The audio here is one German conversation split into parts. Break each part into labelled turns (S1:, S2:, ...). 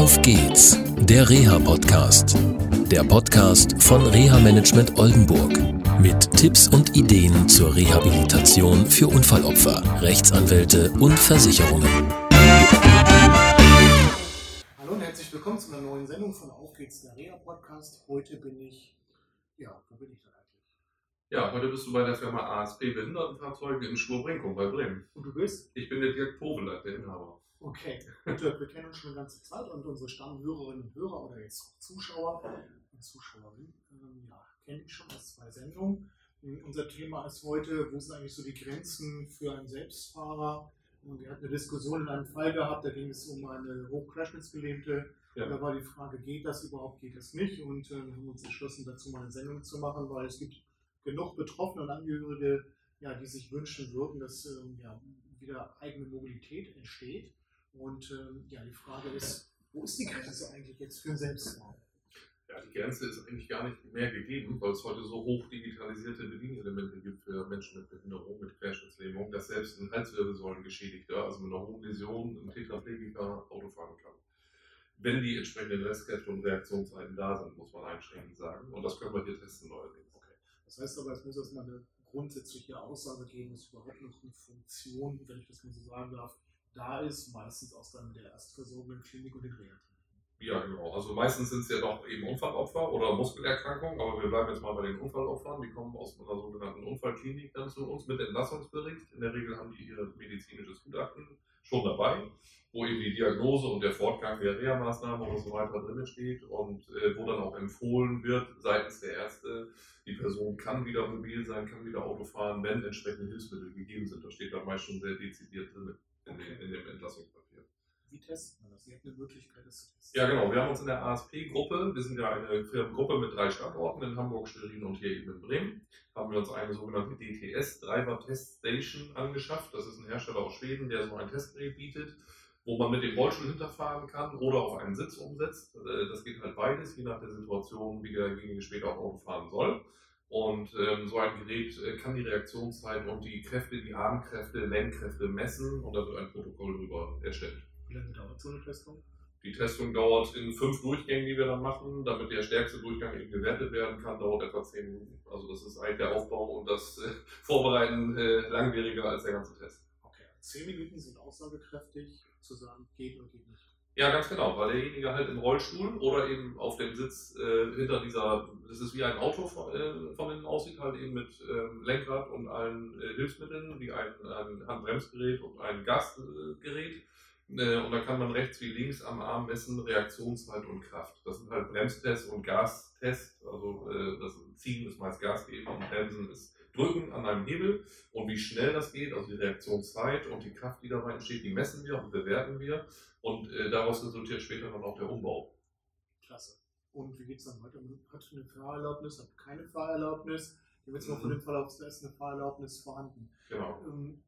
S1: Auf geht's, der Reha-Podcast. Der Podcast von Reha-Management Oldenburg. Mit Tipps und Ideen zur Rehabilitation für Unfallopfer, Rechtsanwälte und Versicherungen.
S2: Hallo und herzlich willkommen zu einer neuen Sendung von Auf geht's, der Reha-Podcast. Heute bin ich, ja, wo bin ich denn eigentlich?
S3: Ja, heute bist du bei der Firma ASP Behindertenfahrzeuge in Schwurbrinkum bei Bremen.
S2: Und du bist?
S3: Ich bin der Dirk Tobeler, der Inhaber.
S2: Okay, Dirk, wir kennen uns schon eine ganze Zeit und unsere Stammhörerinnen und Hörer oder jetzt auch Zuschauer und Zuschauerinnen, ähm, ja, kenne ich schon aus zwei Sendungen. Und unser Thema ist heute, wo sind eigentlich so die Grenzen für einen Selbstfahrer? Und wir hatten eine Diskussion in einem Fall gehabt, da ging es um eine hochquerschnittsgelähmte.
S3: Ja.
S2: Da war die Frage, geht das überhaupt, geht das nicht? Und äh, wir haben uns entschlossen, dazu mal eine Sendung zu machen, weil es gibt genug Betroffene und Angehörige, ja, die sich wünschen würden, dass ähm, ja, wieder eigene Mobilität entsteht. Und ähm, ja, die Frage ist, wo ist die Grenze eigentlich jetzt für Selbstfahrer?
S3: Ja, die Grenze ist eigentlich gar nicht mehr gegeben, weil es heute so hoch digitalisierte Bedienelemente gibt für Menschen mit Behinderung, mit Querschnittslähmung, dass selbst ein Halswirbelsäulengeschädigter, also mit einer hohen Läsion, ein Tetraplegiker Auto fahren kann. Wenn die entsprechenden Restkräfte und Reaktionszeiten da sind, muss man einschränkend sagen. Und das können wir hier testen neuerdings.
S2: Okay. Das heißt aber, es muss erstmal eine grundsätzliche Aussage geben, dass überhaupt noch eine Funktion, wenn ich das mal so sagen darf, da ist, meistens aus dann der Erstversorgung in Klinik und.
S3: Ja, genau. Also meistens sind es ja doch eben Unfallopfer oder Muskelerkrankungen, aber wir bleiben jetzt mal bei den Unfallopfern. Die kommen aus einer sogenannten Unfallklinik dann zu uns mit Entlassungsbericht. In der Regel haben die ihr medizinisches Gutachten schon dabei, wo eben die Diagnose und der Fortgang der Reha-Maßnahmen oder so weiter drin steht und äh, wo dann auch empfohlen wird seitens der Ärzte, die Person kann wieder mobil sein, kann wieder Auto fahren, wenn entsprechende Hilfsmittel gegeben sind. Das steht dann meist schon sehr dezidiert drin in,
S2: Okay.
S3: dem, in dem Entlassungspapier.
S2: Wie testet man das? Sie hat eine Möglichkeit, das zu testen.
S3: Ja, genau. Wir haben uns in der ASP-Gruppe, wir sind ja eine Firmengruppe mit drei Standorten in Hamburg, Schwerin und hier eben in Bremen, haben wir uns eine sogenannte DTS, Driver Test Station, angeschafft. Das ist ein Hersteller aus Schweden, der so ein Testgerät bietet, wo man mit dem Rollstuhl hinterfahren kann oder auf einen Sitz umsetzt. Äh, Das geht halt beides, je nach der Situation, wie derjenige später auch Auto fahren soll. Und ähm, so ein Gerät äh, kann die Reaktionszeit und die Kräfte, die Armkräfte, Lenkkräfte messen und da wird ein Protokoll darüber erstellt.
S2: Wie lange dauert so eine Testung?
S3: Die Testung dauert in fünf Durchgängen, die wir dann machen. Damit der stärkste Durchgang eben gewertet werden kann, dauert etwa zehn Minuten. Also das ist eigentlich der Aufbau und das äh, Vorbereiten äh, langwieriger als der ganze Test.
S2: Okay, zehn Minuten sind aussagekräftig, zu sagen, geht oder geht nicht.
S3: Ja, ganz genau, weil derjenige halt im Rollstuhl oder eben auf dem Sitz äh, hinter dieser, das ist wie ein Auto von, äh, von innen aussieht, halt eben mit ähm, Lenkrad und allen äh, Hilfsmitteln, wie ein, ein Handbremsgerät und ein Gasgerät. Äh, und da kann man rechts wie links am Arm messen Reaktionszeit und Kraft. Das sind halt Bremstests und Gastests. Also äh, das Ziehen ist meist Gas geben und Bremsen ist Drücken an einem Hebel. Und wie schnell das geht, also die Reaktionszeit und die Kraft, die dabei entsteht, die messen wir und bewerten wir. Und äh, daraus resultiert später dann auch der Umbau.
S2: Klasse. Und wie geht es dann weiter? Man hat eine Fahrerlaubnis, hat keine Fahrerlaubnis. Hier wird es mal
S3: Mhm.
S2: von dem Fall aus, da ist eine Fahrerlaubnis vorhanden.
S3: Genau.
S2: Ähm,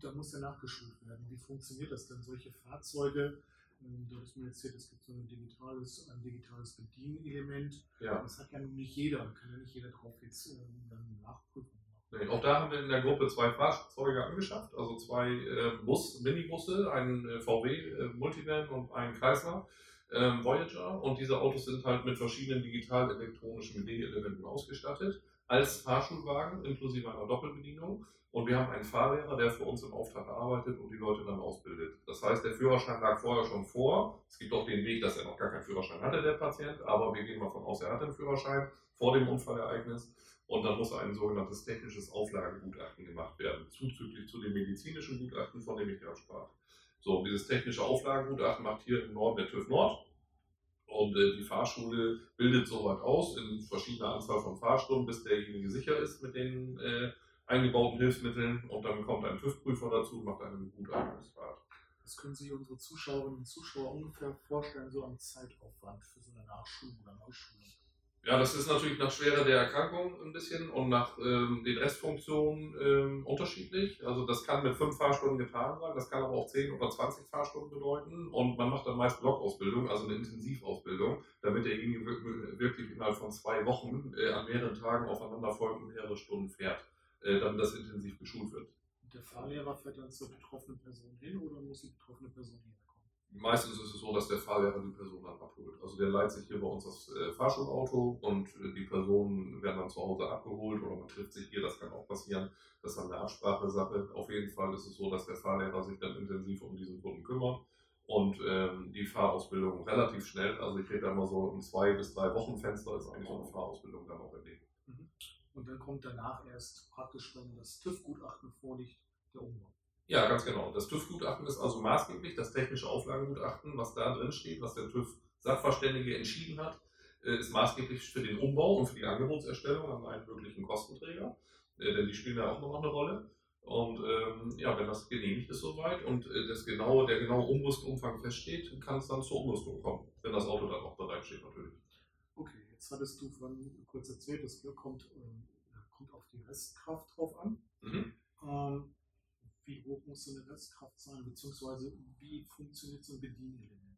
S2: da muss ja nachgeschult werden. Wie funktioniert das denn? Solche Fahrzeuge, ähm, du hast mir erzählt, es gibt so ein digitales, ein digitales Bedienelement.
S3: Ja.
S2: Das hat ja nun nicht jeder, kann ja nicht jeder drauf jetzt ähm, dann nachprüfen.
S3: Nee, auch da haben wir in der Gruppe zwei Fahrzeuge angeschafft, also zwei äh, Bus, Minibusse, einen äh, VW äh, Multivan und einen Chrysler ähm, Voyager. Und diese Autos sind halt mit verschiedenen digital-elektronischen Bedinelementen ausgestattet, als Fahrschulwagen inklusive einer Doppelbedienung. Und wir haben einen Fahrlehrer, der für uns im Auftrag arbeitet und die Leute dann ausbildet. Das heißt, der Führerschein lag vorher schon vor. Es gibt auch den Weg, dass er noch gar keinen Führerschein hatte, der Patient, aber wir gehen mal von aus, er hat einen Führerschein vor dem Unfallereignis. Und dann muss ein sogenanntes technisches Auflagegutachten gemacht werden, zuzüglich zu dem medizinischen Gutachten, von dem ich gerade sprach. So, dieses technische Auflagegutachten macht hier im Norden der TÜV Nord. Und äh, die Fahrschule bildet soweit aus in verschiedener Anzahl von Fahrstunden, bis derjenige sicher ist mit den äh, eingebauten Hilfsmitteln. Und dann kommt ein TÜV-Prüfer dazu und macht eine Begutachtungsfahrt.
S2: Das können sich unsere Zuschauerinnen und Zuschauer ungefähr vorstellen, so am Zeitaufwand für so eine Nachschulung oder Neuschulung.
S3: Ja, das ist natürlich nach Schwere der Erkrankung ein bisschen und nach ähm, den Restfunktionen ähm, unterschiedlich. Also das kann mit fünf Fahrstunden getan sein, das kann aber auch 10 oder 20 Fahrstunden bedeuten. Und man macht dann meist Blockausbildung, also eine Intensivausbildung, damit derjenige wir- wirklich innerhalb von zwei Wochen äh, an mehreren Tagen aufeinanderfolgend mehrere Stunden fährt, äh, damit das intensiv geschult wird.
S2: Der Fahrlehrer fährt dann zur betroffenen Person hin oder muss die betroffene Person kommen?
S3: Meistens ist es so, dass der Fahrlehrer die Person dann abholt. Also der leiht sich hier bei uns das äh, Fahrschulauto und äh, die Personen werden dann zu Hause abgeholt oder man trifft sich hier, das kann auch passieren. Das ist dann eine Absprachesache. Auf jeden Fall ist es so, dass der Fahrlehrer sich dann intensiv um diesen Kunden kümmert und ähm, die Fahrausbildung relativ schnell, also ich rede da mal so um zwei bis drei Wochen Fenster, ist eigentlich so eine Fahrausbildung dann auch erledigt.
S2: Mhm. Und dann kommt danach erst praktisch, wenn das TÜV-Gutachten vorliegt, der Umbau.
S3: Ja, ganz genau. Das TÜV-Gutachten ist also maßgeblich das technische Auflagengutachten, was da drin steht, was der TÜV-Sachverständige entschieden hat, äh, ist maßgeblich für den Umbau und für die Angebotserstellung an einen möglichen Kostenträger, äh, denn die spielen ja auch noch eine Rolle. Und ähm, ja, wenn das genehmigt ist soweit und äh, das genaue, der genaue Umrüstumfang feststeht, kann es dann zur Umrüstung kommen, wenn das Auto dann auch bereitsteht natürlich.
S2: Okay, jetzt hattest du von kurz erzählt, das kommt, äh, kommt auf die Restkraft drauf an. Mhm. Muss so eine Restkraft sein, beziehungsweise wie funktioniert so ein Bedienelement?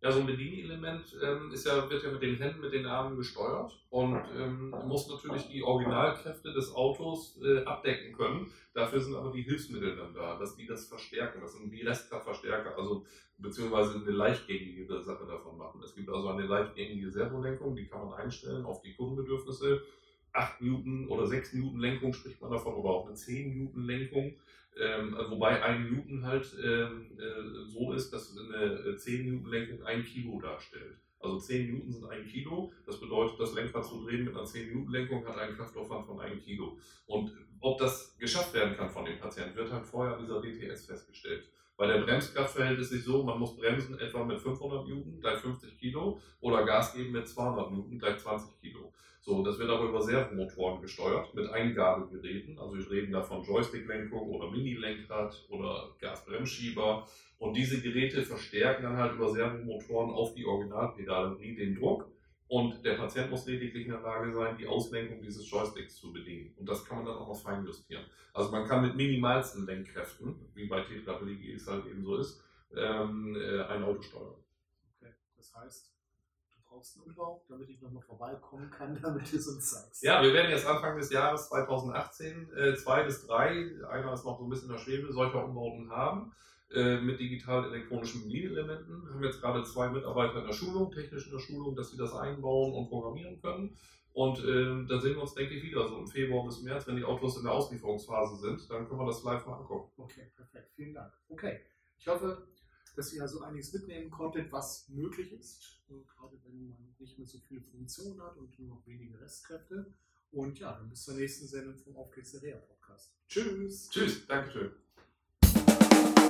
S3: Ja, so ein Bedienelement ähm, ist ja, wird ja mit den Händen, mit den Armen gesteuert und ähm, muss natürlich die Originalkräfte des Autos äh, abdecken können. Dafür sind aber die Hilfsmittel dann da, dass die das verstärken. Das sind die Restkraftverstärker, also beziehungsweise eine leichtgängige Sache davon machen. Es gibt also eine leichtgängige Servolenkung, die kann man einstellen auf die Kundenbedürfnisse. 8 Newton oder 6 Newton Lenkung spricht man davon oder auch eine 10 Newton Lenkung. Ähm, wobei ein Newton halt ähm, äh, so ist, dass eine 10 äh, Newton Lenkung ein Kilo darstellt. Also 10 Newton sind ein Kilo. Das bedeutet, das Lenkrad zu drehen mit einer 10 Newton Lenkung hat einen Kraftaufwand von 1 Kilo. Und ob das geschafft werden kann von dem Patienten, wird halt vorher an dieser DTS festgestellt. Bei der Bremskraft verhält es sich so, man muss bremsen etwa mit 500 Newton, gleich 50 Kilo, oder Gas geben mit 200 Newton, gleich 20 Kilo. So, das wird aber über Servomotoren gesteuert mit Eingabegeräten. Also wir reden da von Joystick-Lenkung oder Mini-Lenkrad oder Gasbremsschieber. Und diese Geräte verstärken dann halt über Servomotoren auf die Originalpedalerie den Druck. Und der Patient muss lediglich in der Lage sein, die Auslenkung dieses Joysticks zu bedienen. Und das kann man dann auch noch fein justieren. Also man kann mit minimalsten Lenkkräften, wie bei Tetraplegie es halt eben so ist, ähm, äh, ein Auto steuern.
S2: Okay, das heißt, brauchst einen Umbau, damit ich nochmal vorbeikommen kann, damit du es uns sagst.
S3: Ja, wir werden jetzt Anfang des Jahres 2018 äh, zwei bis drei, einer ist noch so ein bisschen in der Schwebe, solcher Umbauten haben äh, mit digital-elektronischen Bedielelementen. Wir haben jetzt gerade zwei Mitarbeiter in der Schulung, technisch in der Schulung, dass sie das einbauen und programmieren können. Und äh, da sehen wir uns, denke ich, wieder so im Februar bis März, wenn die Autos in der Auslieferungsphase sind. Dann können wir das live mal angucken.
S2: Okay, perfekt. Vielen Dank. Okay. Ich hoffe, dass ihr so einiges mitnehmen konntet, was möglich ist, gerade wenn man nicht mehr so viele Funktionen hat und nur noch wenige Restkräfte. Und ja, dann bis zur nächsten Sendung vom Auf geht's der Reha Podcast. Tschüss.
S3: Tschüss, Dankeschön.